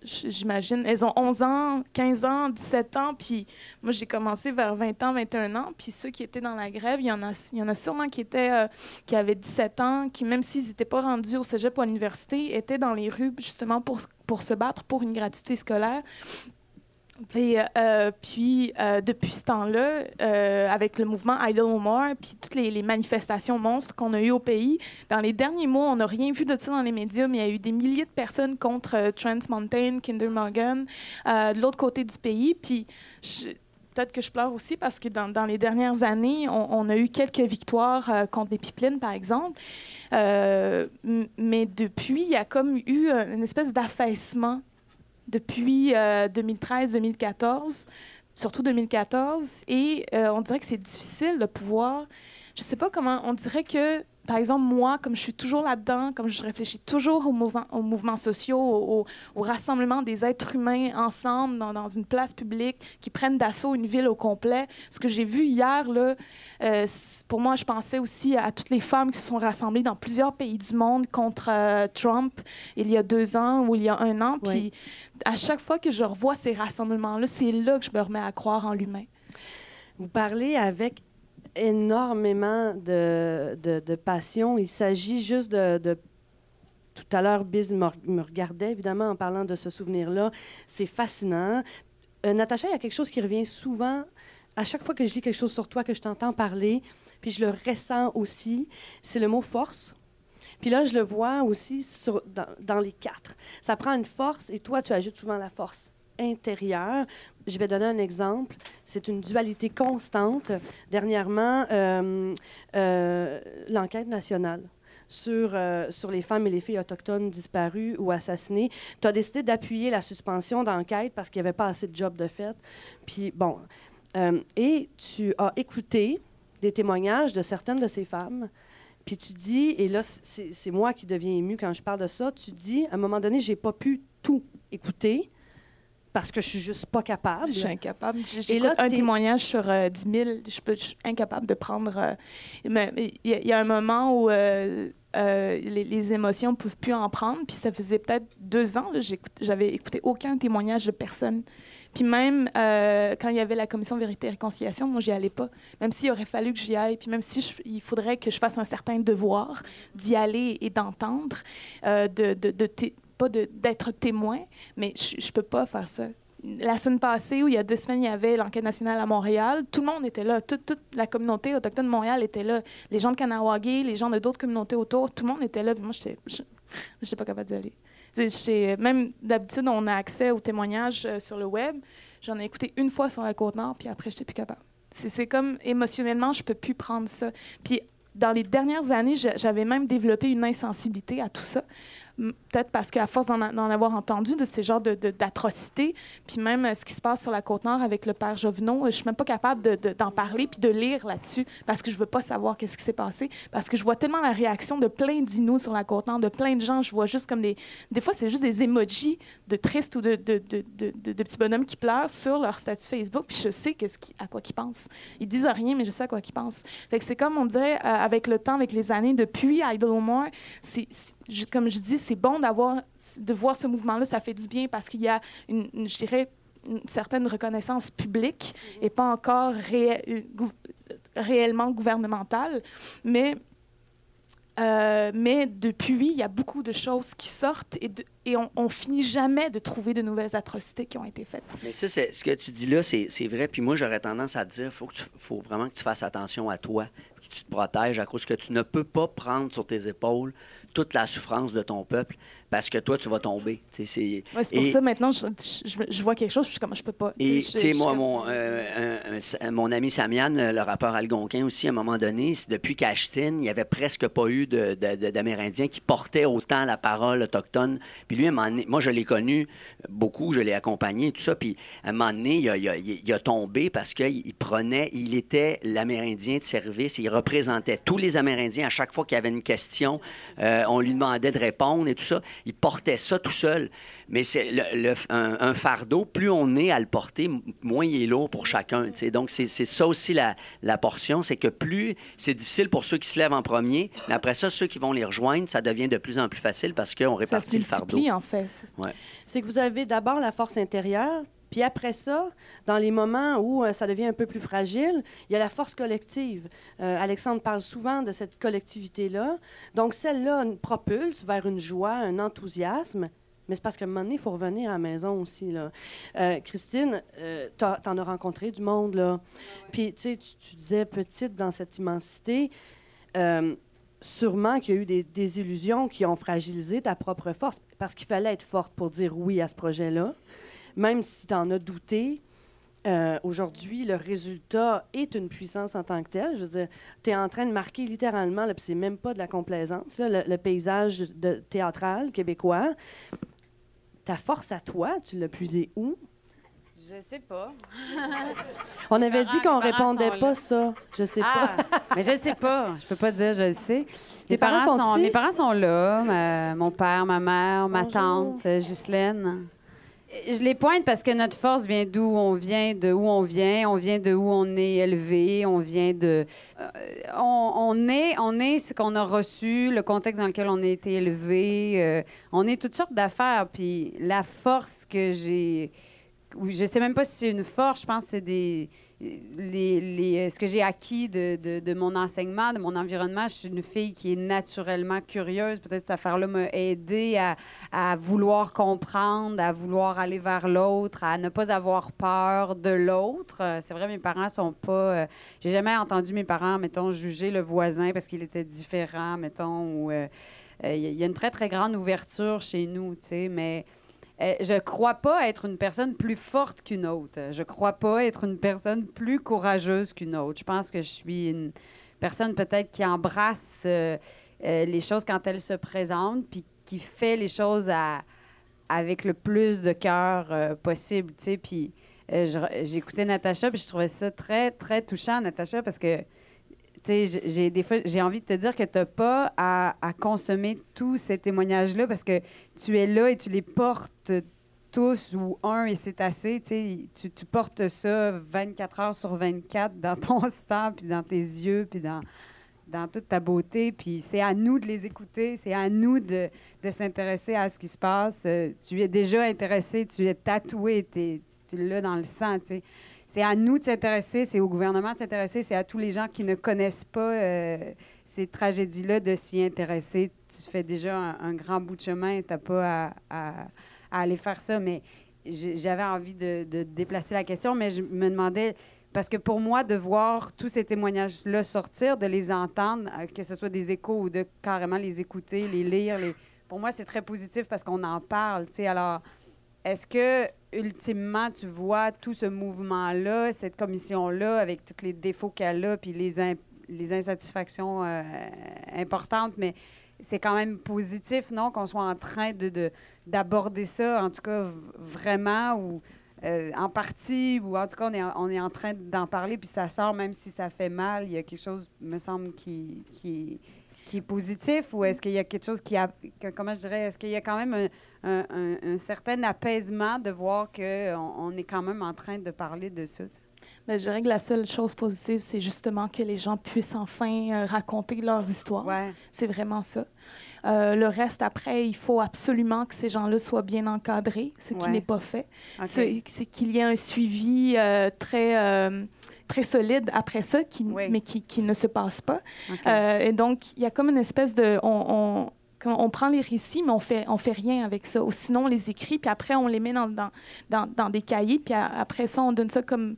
j'imagine, elles ont 11 ans, 15 ans, 17 ans, puis moi j'ai commencé vers 20 ans, 21 ans, puis ceux qui étaient dans la grève, il y en a, sûrement qui étaient, euh, qui avaient 17 ans, qui même s'ils n'étaient pas rendus au cégep ou à l'université, étaient dans les rues justement pour se battre pour une gratuité scolaire. Et, euh, puis, euh, depuis ce temps-là, euh, avec le mouvement Idle More, puis toutes les, manifestations monstres qu'on a eues au pays, dans les derniers mois, on n'a rien vu de ça dans les médias, mais il y a eu des milliers de personnes contre Trans Mountain, Kinder Morgan, de l'autre côté du pays. Puis, peut-être que je pleure aussi parce que dans, les dernières années, on, on, a eu quelques victoires contre les pipelines, par exemple. mais depuis, il y a comme eu une espèce d'affaissement depuis 2013-2014, euh, surtout 2014, et euh, on dirait que c'est difficile de pouvoir, je ne sais pas comment, on dirait que par exemple, moi, comme je suis toujours là-dedans, comme je réfléchis toujours aux mouvements, aux mouvements sociaux, au, rassemblement des êtres humains ensemble dans, une place publique qui prennent d'assaut une ville au complet. Ce que j'ai vu hier, là, euh, pour moi, je pensais aussi à toutes les femmes qui se sont rassemblées dans plusieurs pays du monde contre euh, Trump il y a deux ans ou il y a un an. Puis à chaque fois que je revois ces rassemblements-là, c'est là que je me remets à croire en l'humain. Vous parlez avec énormément de, de, passion. Il s'agit juste de, Tout à l'heure, Biz me, regardait, évidemment, en parlant de ce souvenir-là. C'est fascinant. Euh, Natacha, il y a quelque chose qui revient souvent. À chaque fois que je lis quelque chose sur toi, que je t'entends parler, puis je le ressens aussi, c'est le mot force. Puis là, je le vois aussi dans, dans, les quatre. Ça prend une force et toi, tu ajoutes souvent la force intérieure. Je vais donner un exemple. C'est une dualité constante. Dernièrement, euh, euh, l'enquête nationale sur, euh, sur les femmes et les filles autochtones disparues ou assassinées. Tu as décidé d'appuyer la suspension d'enquête parce qu'il n'y avait pas assez de jobs de fait. Puis, bon. et tu as écouté des témoignages de certaines de ces femmes. Puis tu dis, et là, c'est moi qui deviens ému quand je parle de ça, tu dis, à un moment donné, j'ai pas pu tout écouter parce que je suis juste pas capable. Je suis incapable. J'ai là, un témoignage sur 10 euh, 000. Je, suis incapable de prendre. Euh, mais il y, a un moment où euh, les, émotions ne peuvent plus en prendre. Puis ça faisait peut-être deux ans. J'avais écouté aucun témoignage de personne. Puis même euh, quand il y avait la commission vérité et réconciliation, moi, j'y allais pas. Même s'il aurait fallu que j'y aille, puis même si il faudrait que je fasse un certain devoir d'y aller et d'entendre, euh, de, de, de pas d'être témoin, mais je, je peux pas faire ça la semaine passée, ou il y a deux semaines, il y avait l'enquête nationale à Montréal. Tout le monde était là. Toute, la communauté autochtone de Montréal était là. Les gens de Kanawagé, les gens de d'autres communautés autour, tout le monde était là. moi, je n'étais pas capable d'y aller. Même d'habitude, on a accès aux témoignages euh, sur le web. J'en ai écouté une fois sur la Côte-Nord, puis après, je n'étais plus capable. C'est comme émotionnellement, je peux plus prendre ça. Puis dans les dernières années, j'avais même développé une insensibilité à tout ça peut-être parce qu'à force d'en avoir entendu de ces genres d'atrocités, puis même euh, ce qui se passe sur la Côte-Nord avec le père Jovenot, je suis même pas capable d'en parler puis de lire là-dessus parce que je veux pas savoir qu'est-ce qui s'est passé, parce que je vois tellement la réaction de plein d'inos sur la Côte-Nord, de plein de gens, je vois juste comme des... Des fois, c'est juste des emojis de tristes ou de, de, de, petits bonhommes qui pleurent sur leur statut Facebook, puis je sais -ce qui, à quoi ils pensent. Ils disent rien, mais je sais à quoi ils pensent. C'est comme, on dirait, euh, avec le temps, avec les années, depuis Idle More, c'est comme je dis, c'est bon d'avoir, de voir ce mouvement-là, ça fait du bien parce qu'il y a, une, je dirais, une certaine reconnaissance publique et pas encore réellement gouvernementale. Mais, euh, mais depuis, il y a beaucoup de choses qui sortent et, et on, on, finit jamais de trouver de nouvelles atrocités qui ont été faites. Mais ça, ce que tu dis là, c'est vrai. Puis moi, j'aurais tendance à te dire, faut il faut vraiment que tu fasses attention à toi, que tu te protèges à cause que tu ne peux pas prendre sur tes épaules toute la souffrance de ton peuple parce que toi, tu vas tomber. C'est pour ça, maintenant, je, je, vois quelque chose, je suis comme, je peux pas. Et, tu sais, moi, mon, euh, mon ami Samian, le rappeur algonquin aussi, à un moment donné, depuis qu'Ashton, il n'y avait presque pas eu d'Amérindiens qui portaient autant la parole autochtone. Puis lui, moi, je l'ai connu beaucoup, je l'ai accompagné, tout ça. Puis à un moment donné, il a, il a, tombé parce qu'il prenait, il était l'Amérindien de service, il représentait tous les Amérindiens à chaque fois qu'il y avait une question. Euh, on lui demandait de répondre et tout ça il portait ça tout seul. Mais c'est un, fardeau, plus on est à le porter, moins il est lourd pour chacun. Donc, c'est ça aussi la, portion, c'est que plus c'est difficile pour ceux qui se lèvent en premier, mais après ça, ceux qui vont les rejoindre, ça devient de plus en plus facile parce qu'on répartit le fardeau. en fait. C'est que vous avez d'abord la force intérieure, puis après ça, dans les moments où euh, ça devient un peu plus fragile, il y a la force collective. Euh, Alexandre parle souvent de cette collectivité-là. Donc celle-là propulse vers une joie, un enthousiasme. Mais c'est parce qu'à un moment donné, il faut revenir à la maison aussi. Là. Euh, Christine, tu en as rencontré du monde. Là. Puis tu, tu disais petite dans cette immensité. sûrement qu'il y a eu des, des illusions qui ont fragilisé ta propre force parce qu'il fallait être forte pour dire oui à ce projet-là même si tu en as douté, euh, aujourd'hui, le résultat est une puissance en tant que telle. Je veux dire, tu es en train de marquer littéralement, puis c'est même pas de la complaisance, le, paysage de, théâtral québécois. Ta force à toi, tu l'as puisé où? Je sais pas. On avait dit qu'on répondait pas ça. Je sais pas. Ah, mais je sais pas. Je peux pas dire je sais. Mes parents, sont, mes parents sont là. mon père, ma mère, ma tante, euh, Ghislaine je les pointe parce que notre force vient d'où on vient, de où on vient, on vient de où on est élevé, on vient de. Euh, on, est, on est ce qu'on a reçu, le contexte dans lequel on a été élevé. Euh, on est toutes sortes d'affaires. Puis la force que j'ai. Je sais même pas si c'est une force, je pense que c'est des les, ce que j'ai acquis de, de, mon enseignement, de mon environnement, je suis une fille qui est naturellement curieuse. Peut-être cette affaire-là m'a aidé à, à, vouloir comprendre, à vouloir aller vers l'autre, à ne pas avoir peur de l'autre. Euh, c'est vrai, mes parents sont pas. Euh, j'ai jamais entendu mes parents, mettons, juger le voisin parce qu'il était différent, mettons. Euh, il y a une très, très grande ouverture chez nous, tu sais, mais euh, je crois pas être une personne plus forte qu'une autre. Je crois pas être une personne plus courageuse qu'une autre. Je pense que je suis une personne peut-être qui embrasse euh, euh, les choses quand elles se présentent, puis qui fait les choses avec le plus de cœur possible, tu sais. J'écoutais Natacha, puis je trouvais ça très, très touchant, Natacha, parce que j'ai des fois, j'ai envie de te dire que tu n'as pas à, consommer tous ces témoignages-là parce que tu es là et tu les portes tous ou un et c'est assez. Tu, tu portes ça 24 heures sur 24 dans ton sang, puis dans tes yeux, puis dans, dans toute ta beauté. Puis c'est à nous de les écouter, c'est à nous de, de s'intéresser à ce qui se passe. Euh, tu es déjà intéressé, tu es tatoué, tu l'a dans le sang. C'est à nous de s'intéresser, c'est au gouvernement de s'intéresser, c'est à tous les gens qui ne connaissent pas euh, ces tragédies-là de s'y intéresser. Tu fais déjà un, grand bout de chemin, tu n'as pas à, aller faire ça, mais j'avais envie de, déplacer la question, mais je me demandais, parce que pour moi, de voir tous ces témoignages-là sortir, de les entendre, euh, que ce soit des échos ou de carrément les écouter, les lire, pour moi, c'est très positif parce qu'on en parle. sais. Alors, est-ce que, ultimement, tu vois tout ce mouvement-là, cette commission-là, avec tous les défauts qu'elle a, puis les, les insatisfactions euh, importantes, mais c'est quand même positif, non, qu'on soit en train de, de- d'aborder ça, en tout cas, vraiment, ou euh, en partie, ou en tout cas, on est, en- train d'en parler, puis ça sort, même si ça fait mal, il y a quelque chose, me semble, qui, qui, qui est positif, ou est-ce qu'il y a quelque chose qui a, que- comment je dirais, est-ce qu'il y a quand même un, un- un- un certain apaisement de voir qu'on on est quand même en train de parler de ça? Mais je dirais que la seule chose positive, c'est justement que les gens puissent enfin euh, raconter leurs histoires. Ouais. C'est vraiment ça. Euh, le reste, après, il faut absolument que ces gens-là soient bien encadrés, ce qui Ouais. n'est pas fait. C'est qu'il y ait un suivi euh, très, très solide après ça, qui, Oui. mais qui, qui ne se passe pas. Et donc, il y a comme une espèce de... On, on- on prend les récits, mais on fait, on fait rien avec ça. Ou sinon, on les écrit, puis après, on les met dans, dans, dans, des cahiers, puis après ça, on donne ça comme...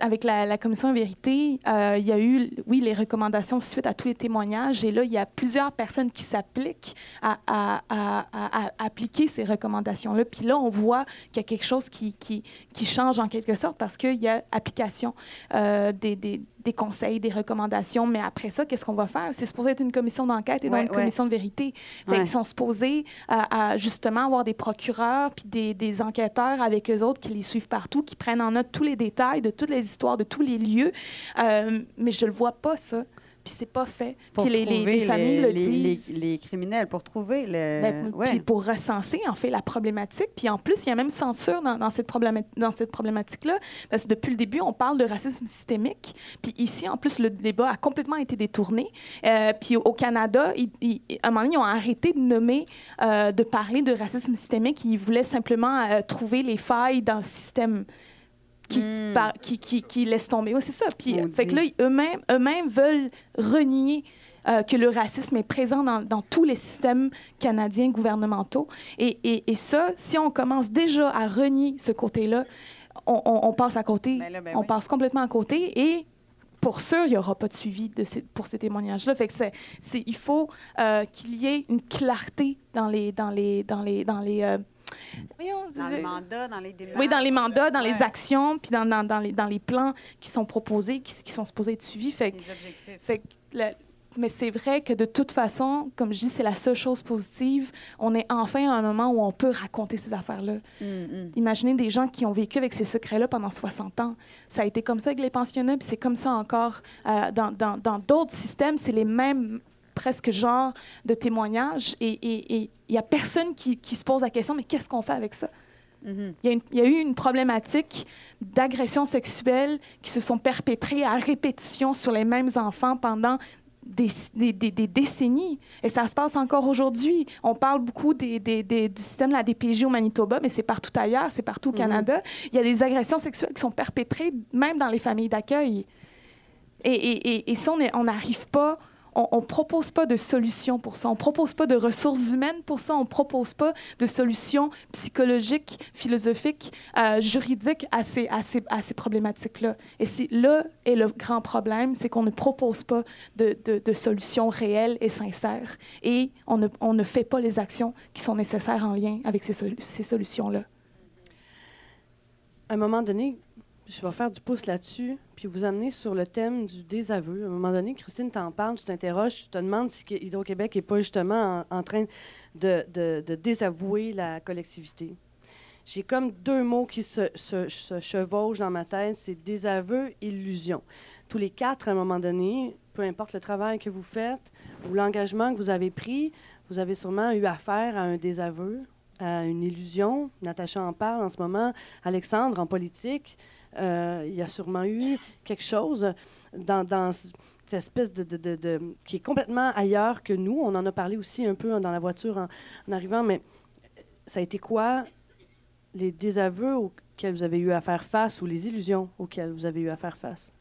Avec la, commission vérité, euh, il y a eu, oui, les recommandations suite à tous les témoignages. Et là, il y a plusieurs personnes qui s'appliquent à- à- à appliquer ces recommandations-là. Puis là, on voit qu'il y a quelque chose qui, qui, qui change en quelque sorte parce qu'il y a application euh, des, des, des conseils, des recommandations. Mais après ça, qu'est-ce qu'on va faire? C'est supposé être une commission d'enquête et non Ouais, une ouais. commission de vérité. Fait Ouais. Ils sont supposés à, à, justement avoir des procureurs puis des, des enquêteurs avec eux autres qui les suivent partout, qui prennent en note tous les détails de toutes les histoires, de tous les lieux. Euh, mais je le vois pas, ça. Puis c'est pas fait. Puis les, les- familles le- disent. les- les criminels, pour trouver le... Ben, ouais. Puis pour recenser, en fait, la problématique. Puis en plus, il y a même censure dans, cette, probléma- dans cette problématique-là. Parce que depuis le début, on parle de racisme systémique. Puis ici, en plus, le débat a complètement été détourné. Euh, puis au Canada, ils- ils- à un moment donné, ils ont arrêté de nommer, euh, de parler de racisme systémique. Ils voulaient simplement euh, trouver les failles dans le système. Qui, qui Hmm. par- qui, qui, qui laisse tomber. Oui, c'est ça. Puis, fait que là, eux-mêmes eux-mêmes veulent renier euh, que le racisme est présent dans, dans tous les systèmes canadiens gouvernementaux. Et, et, et ça, si on commence déjà à renier ce côté-là, on, on- on passe à côté. Ben là, ben on oui. passe complètement à côté et pour sûr, il n'y aura pas de suivi de ces- pour ces témoignages-là. Fait que c'est, il faut euh, qu'il y ait une clarté dans les, dans les, dans les, dans les, euh, Dans je- le mandat, dans les démarches. oui, dans les mandats, dans les actions, puis dans, dans, dans les, dans les plans qui sont proposés, qui, qui sont supposés être suivis. Fait, Les objectifs. fait que le- mais c'est vrai que de toute façon, comme je dis, c'est la seule chose positive. On est enfin à un moment où on peut raconter ces affaires-là. Hum, hum. Imaginez des gens qui ont vécu avec ces secrets-là pendant 60 ans. Ça a été comme ça avec les pensionnats, puis c'est comme ça encore euh, dans dans- dans d'autres systèmes. C'est les mêmes presque genres de témoignages et il n'y a personne qui, qui se pose la question, mais qu'est-ce qu'on fait avec ça? Mhm. Il y, a y eu une problématique d'agressions sexuelles qui se sont perpétrées à répétition sur les mêmes enfants pendant des, des- des- des décennies. Et ça se passe encore aujourd'hui. On parle beaucoup des- des- des- du système de la DPJ au Manitoba, mais c'est partout ailleurs, c'est partout au Mhm. Canada. Il y a des agressions sexuelles qui sont perpétrées même dans les familles d'accueil. Et, et- et- et ça, on n'arrive pas, on ne propose pas de solution pour ça. On ne propose pas de ressources humaines pour ça. On ne propose pas de solutions psychologiques, philosophiques, euh, juridiques à ces, à ces, à ces problématiques-là. Et c'est là est le grand problème, c'est qu'on ne propose pas de, de, solutions réelles et sincères. Et on ne, on ne fait pas les actions qui sont nécessaires en lien avec ces, ces solutions-là. à un moment donné, je vais faire du pouce là-dessus, puis vous amener sur le thème du désaveu. À un moment donné, Christine t'en parle, tu t'interroges, tu te demandes si Hydro-Québec n'est pas justement en, train de, désavouer la collectivité. J'ai comme deux mots qui se, se- chevauchent dans ma tête, c'est désaveu, illusion. Tous les quatre, à un moment donné, peu importe le travail que vous faites ou l'engagement que vous avez pris, vous avez sûrement eu affaire à un désaveu, à une illusion. Natacha en parle en ce moment. Alexandre, en politique, il y a sûrement eu quelque chose dans, cette espèce de, qui est complètement ailleurs que nous. On en a parlé aussi un peu dans la voiture en, en arrivant, mais ça a été quoi les désaveux auxquels vous avez eu à faire face ou les illusions auxquelles vous avez eu à faire face?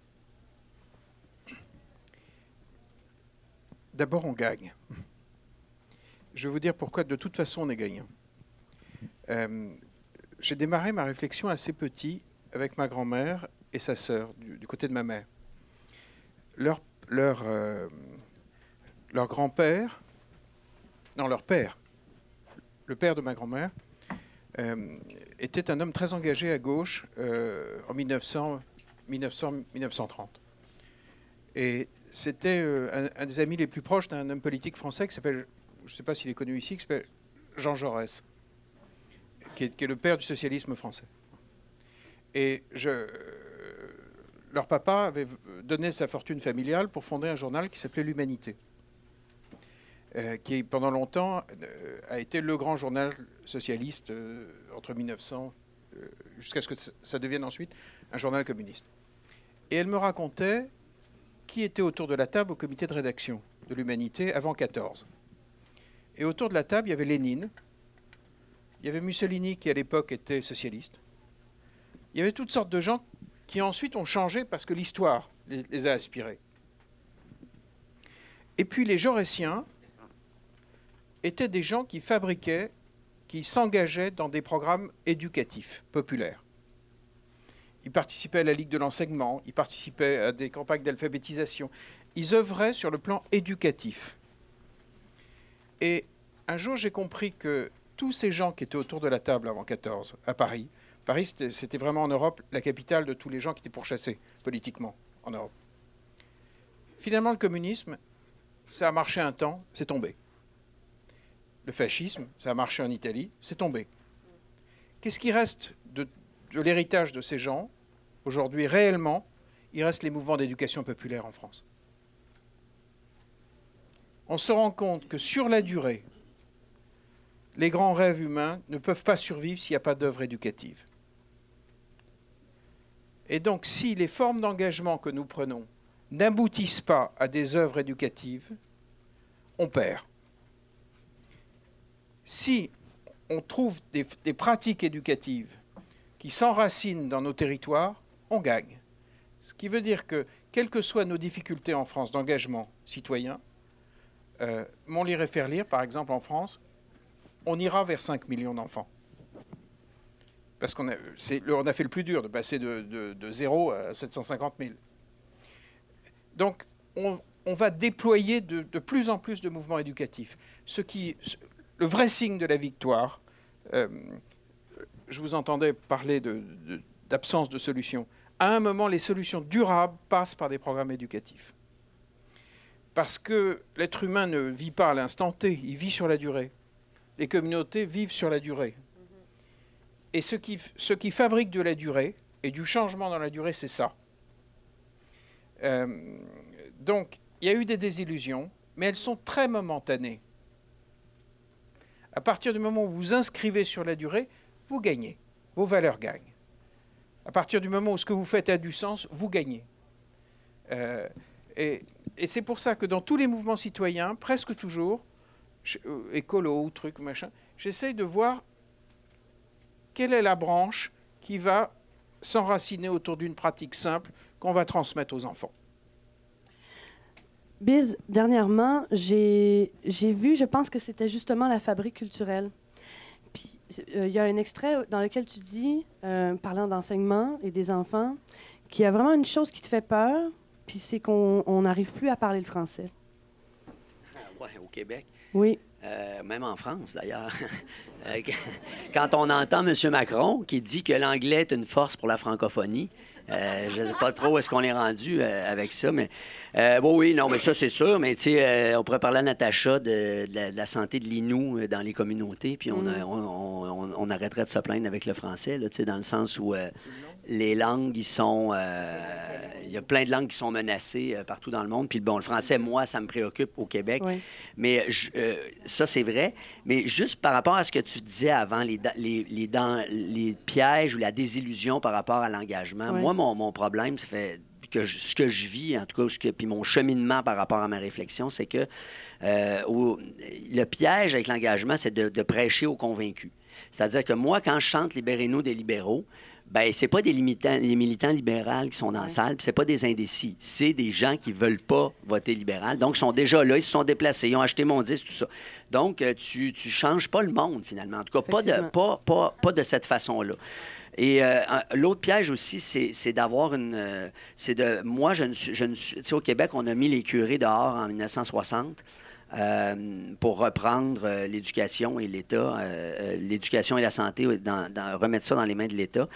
D'abord, on gagne. Je vais vous dire pourquoi de toute façon on est gagnant. Euh, j'ai démarré ma réflexion assez petit avec ma grand-mère et sa sœur du, côté de ma mère. Leur, leur, euh, leur grand-père, non, leur père, le père de ma grand-mère, euh, était un homme très engagé à gauche en 1900, 1900, 1930. Et c'était un, des amis les plus proches d'un homme politique français qui s'appelle, je ne sais pas s'il est connu ici, qui s'appelle Jean Jaurès qui est, le père du socialisme français. Et leur papa avait donné sa fortune familiale pour fonder un journal qui s'appelait L'Humanité, euh, qui pendant longtemps euh, a été le grand journal socialiste euh, entre 1900 jusqu'à ce que ça devienne ensuite un journal communiste. Et elle me racontait qui était autour de la table au comité de rédaction de l'Humanité avant 14. Et autour de la table, il y avait Lénine, il y avait Mussolini qui à l'époque était socialiste. Il y avait toutes sortes de gens qui ensuite ont changé parce que l'histoire les, a aspirés. Et puis les Jaurétiens étaient des gens qui fabriquaient, qui s'engageaient dans des programmes éducatifs populaires. Ils participaient à la Ligue de l'enseignement, ils participaient à des campagnes d'alphabétisation. Ils œuvraient sur le plan éducatif. Et un jour, j'ai compris que tous ces gens qui étaient autour de la table avant 14 à Paris, Paris c'était vraiment en Europe la capitale de tous les gens qui étaient pourchassés politiquement en Europe. Finalement, le communisme, ça a marché un temps, c'est tombé. Le fascisme, ça a marché en Italie, c'est tombé. Qu'est-ce qui reste de, l'héritage de ces gens Aujourd'hui, réellement, il reste les mouvements d'éducation populaire en France. On se rend compte que sur la durée, les grands rêves humains ne peuvent pas survivre s'il n'y a pas d'œuvre éducative. Et donc, si les formes d'engagement que nous prenons n'aboutissent pas à des œuvres éducatives, on perd. Si on trouve des, pratiques éducatives qui s'enracinent dans nos territoires, on gagne. Ce qui veut dire que, quelles que soient nos difficultés en France d'engagement citoyen, euh, mon lire et faire lire, par exemple en France, on ira vers 5 millions d'enfants. Parce qu'on a, fait le plus dur de passer de, de, 0 à 750 000. Donc, on, va déployer de, plus en plus de mouvements éducatifs. Ce qui, le vrai signe de la victoire, euh, je vous entendais parler d'absence de, de solutions. À un moment, les solutions durables passent par des programmes éducatifs. Parce que l'être humain ne vit pas à l'instant T, il vit sur la durée les communautés vivent sur la durée. Et ce qui, ce qui fabrique de la durée et du changement dans la durée, c'est ça. Euh, donc, il y a eu des désillusions, mais elles sont très momentanées. À partir du moment où vous inscrivez sur la durée, vous gagnez. Vos valeurs gagnent. À partir du moment où ce que vous faites a du sens, vous gagnez. Euh, et, et c'est pour ça que dans tous les mouvements citoyens, presque toujours, euh, écolo ou truc, machin, j'essaye de voir quelle est la branche qui va s'enraciner autour d'une pratique simple qu'on va transmettre aux enfants? Biz, dernièrement, j'ai vu, je pense que c'était justement la fabrique culturelle. Puis, euh, il y a un extrait dans lequel tu dis, euh, parlant d'enseignement et des enfants, qu'il y a vraiment une chose qui te fait peur, puis c'est qu'on n'arrive plus à parler le français. Ah, ouais, au Québec? Oui. Euh, même en France, d'ailleurs. Euh, quand on entend M. Macron qui dit que l'anglais est une force pour la francophonie, euh, je ne sais pas trop où est-ce qu'on est rendu avec ça, mais bon, oui, non, mais ça, c'est sûr. Mais tu sais, on pourrait parler à Natacha de, la, santé de l'inou dans les communautés, puis on, mm. on, arrêterait de se plaindre avec le français, là, dans le sens où les langues, ils sont. Euh, il y a plein de langues qui sont menacées euh, partout dans le monde. Puis bon, le français, moi, ça me préoccupe au Québec. Mais euh, ça, c'est vrai. Mais juste par rapport à ce que tu disais avant, les, les, les, les pièges ou la désillusion par rapport à l'engagement, moi, mon, mon problème, ça fait que ce que je vis, en tout cas, puis mon cheminement par rapport à ma réflexion, c'est que le piège avec l'engagement, c'est de, de, prêcher aux convaincus. C'est-à-dire que moi, quand je chante Libérez-nous des libéraux, ben c'est pas des militants, les militants libéraux qui sont dans la salle, c'est pas des indécis, c'est des gens qui veulent pas voter libéral. Donc, ils sont déjà là, ils se sont déplacés, ils ont acheté mon disque, tout ça. Donc, euh, tu, tu changes pas le monde, finalement. En tout cas, pas de, pas, pas, pas de cette façon-là. Et euh, l'autre piège aussi, c'est d'avoir une. euh, c'est de. Moi, je ne suis. Je ne suis tu sais, au Québec, on a mis les curés dehors en 1960 euh, pour reprendre euh, l'éducation et l'État, euh, l'éducation et la santé, remettre ça dans les mains de l'État.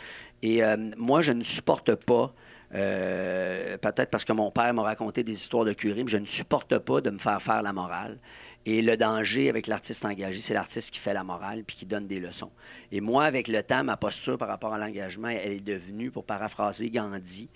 Et moi, je ne supporte pas. Peut-être parce que mon père m'a raconté des histoires de curés, mais je ne supporte pas de me faire faire la morale. Et le danger avec l'artiste engagé, c'est l'artiste qui fait la morale puis qui donne des leçons. Et moi, avec le temps, ma posture par rapport à l'engagement, elle est devenue, pour paraphraser Gandhi,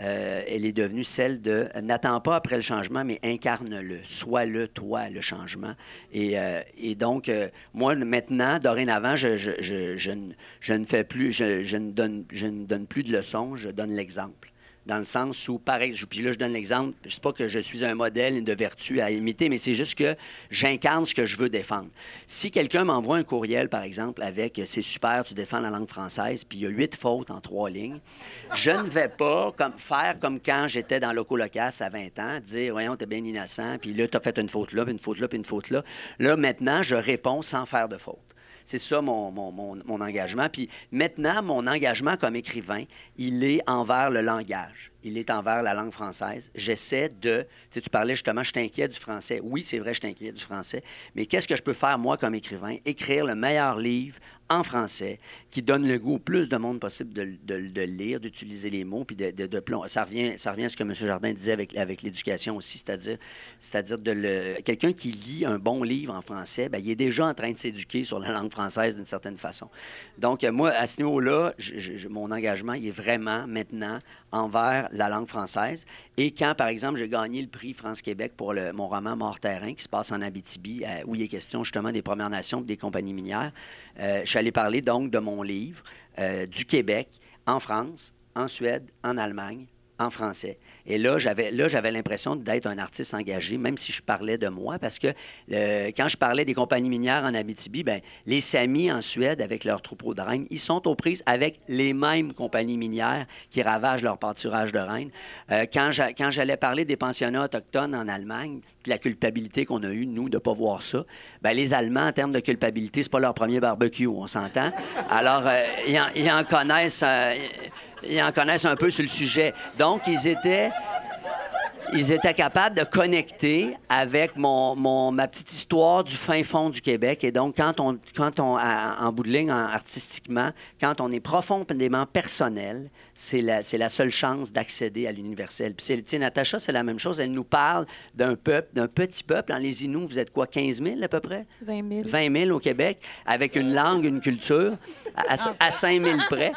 euh, elle est devenue celle de n'attends pas après le changement, mais incarne-le. Sois-le, toi, le changement. Et, euh, donc, euh, moi, maintenant, dorénavant, je, je- ne- je ne fais plus, je ne donne, je ne donne plus de leçons, je donne l'exemple. Dans le sens où, pareil, je- puis là, je donne l'exemple, je sais pas que je suis un modèle de vertu à imiter, mais c'est juste que j'incarne ce que je veux défendre. Si quelqu'un m'envoie un courriel, par exemple, avec c'est super, tu défends la langue française, puis il y a huit fautes en trois lignes, je ne vais pas faire comme quand j'étais dans Loco Locas à 20 ans, dire voyons, t'es bien innocent, puis là, t'as fait une faute là, puis une faute là, puis une faute là. Là, maintenant, je réponds sans faire de faute. C'est ça mon, mon, mon- engagement. Puis maintenant, mon engagement comme écrivain, il est envers le langage. Il est envers la langue française. J'essaie de. Tu sais, tu parlais justement, je t'inquiète du français. Oui, c'est vrai, je t'inquiète du français. Mais qu'est-ce que je peux faire, moi, comme écrivain? Écrire le meilleur livre en français qui donne le goût au plus de monde possible de, de- lire, d'utiliser les mots, puis de, de, de plom- Ça revient, à ce que M. Jardin disait avec, l'éducation aussi, c'est-à-dire, de le, quelqu'un qui lit un bon livre en français, ben, il est déjà en train de s'éduquer sur la langue française d'une certaine façon. Donc, euh, moi, à ce niveau-là, mon engagement, il est vraiment maintenant envers la langue française. Et quand, par exemple, j'ai gagné le prix France-Québec pour mon roman Mort-Terrain, qui se passe en Abitibi, euh, où il est question justement des Premières Nations et des compagnies minières, euh, je suis allé parler donc de mon livre euh, du Québec en France, en Suède, en Allemagne, en français. Et là, j'avais là j'avais l'impression d'être un artiste engagé, même si je parlais de moi, parce que euh, quand je parlais des compagnies minières en Abitibi, ben, les Samis en Suède, avec leurs troupeaux de rennes, ils sont aux prises avec les mêmes compagnies minières qui ravagent leur pâturage de rennes. Euh, quand j'a- quand j'allais parler des pensionnats autochtones en Allemagne, puis la culpabilité qu'on a eue, nous, de ne pas voir ça, ben, les Allemands, en termes de culpabilité, c'est pas leur premier barbecue, on s'entend. Alors, euh, ils, en, ils en connaissent... ils en connaissent un peu sur le sujet. Donc, ils étaient, ils étaient capables de connecter avec mon, mon- ma petite histoire du fin fond du Québec. Et donc, quand on, quand on à- en bout de ligne, en- artistiquement, quand on est profondément personnel, c'est la, la seule chance d'accéder à l'universel. Puis, c'est- tu sais, Natacha, c'est la même chose. Elle nous parle d'un peuple, d'un petit peuple. En les Inuits, vous êtes quoi, 15 000 à peu près? 20 000. 20 000 au Québec, avec une langue, une culture, à, à 5 000 près.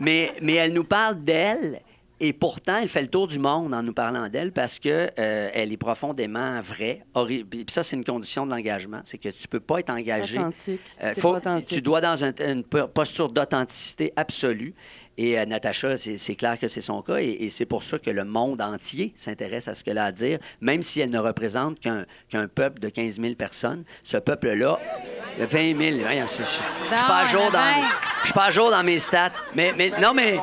Mais, mais elle nous parle d'elle. Et pourtant, elle fait le tour du monde en nous parlant d'elle parce que euh, elle est profondément vraie. Puis ça, c'est une condition de l'engagement. C'est que tu peux pas être engagé. Authentique. Euh, faut- pas authentique. tu dois dans un- une po- posture d'authenticité absolue. Et euh, Natacha, c'est clair que c'est son cas. Et, et c'est pour ça que le monde entier s'intéresse à ce qu'elle a à dire, même si elle ne représente qu'un peuple de 15 000 personnes. Ce peuple-là, de 20 000, voyons, c'est- je je suis pas à jour dans, vingt. je suis pas à jour dans mes stats. Mais, mais non, mais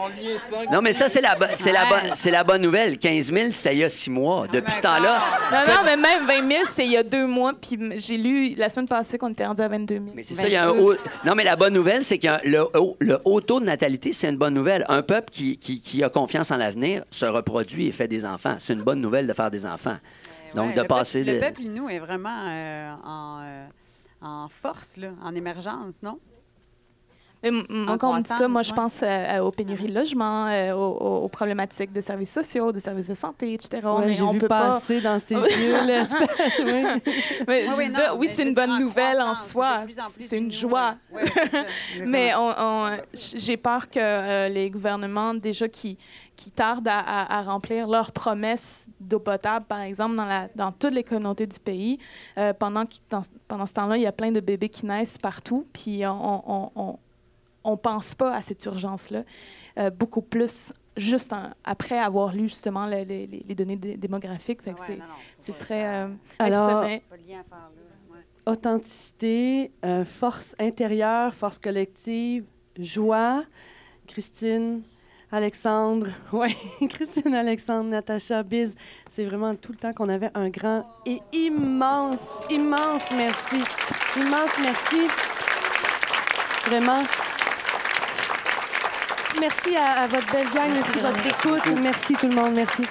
non, mais ça c'est la, c'est la, bonne- c'est la bonne nouvelle. 15 000, c'était il y a six mois. Depuis ce temps-là, Non, non, mais même 20 000, c'est il y a deux mois. Puis j'ai lu la semaine passée qu'on était rendu à 22 000. Mais c'est ça, il y a un haut... Non, mais la bonne nouvelle, c'est que le le haut taux de natalité, c'est une bonne nouvelle. Un peuple qui, qui, qui a confiance en l'avenir se reproduit et fait des enfants. C'est une bonne nouvelle de faire des enfants. Donc, Ouais, de le passer... Peuple, Le peuple Inou est vraiment euh, en, euh, en force, là, en émergence, non? Encore on me dit ça, moi, je pense euh, aux pénuries de logement, euh, aux, aux- aux problématiques de services sociaux, de services de santé, etc. Ouais, mais J'ai on vu peut pas. passer dans ses yeux l'espèce. oui. Mais Oui, c'est une bonne nouvelle en soi. C'est une joie. ouais, Mais on, on- j'ai peur que euh, les gouvernements, déjà qui, qui tardent à, à- à remplir leurs promesses d'eau potable, par exemple, dans, la, dans toutes les communautés du pays, euh, pendant, que- dans- pendant ce temps-là, il y a plein de bébés qui naissent partout, puis on on- on- on pense pas à cette urgence-là, euh, beaucoup plus juste en- après avoir lu justement le- le- les, les données dé- démographiques. Fait que Ouais, c'est, très... euh, Alors- authenticité, euh, force intérieure, force collective, joie. Christine, Alexandre, ouais, Christine, Alexandre, Natacha, Biz, c'est vraiment tout le temps qu'on avait un grand et immense, immense merci. Immense merci. Vraiment. Merci à, à votre belle gang, merci de votre écoute. Merci tout le monde, merci.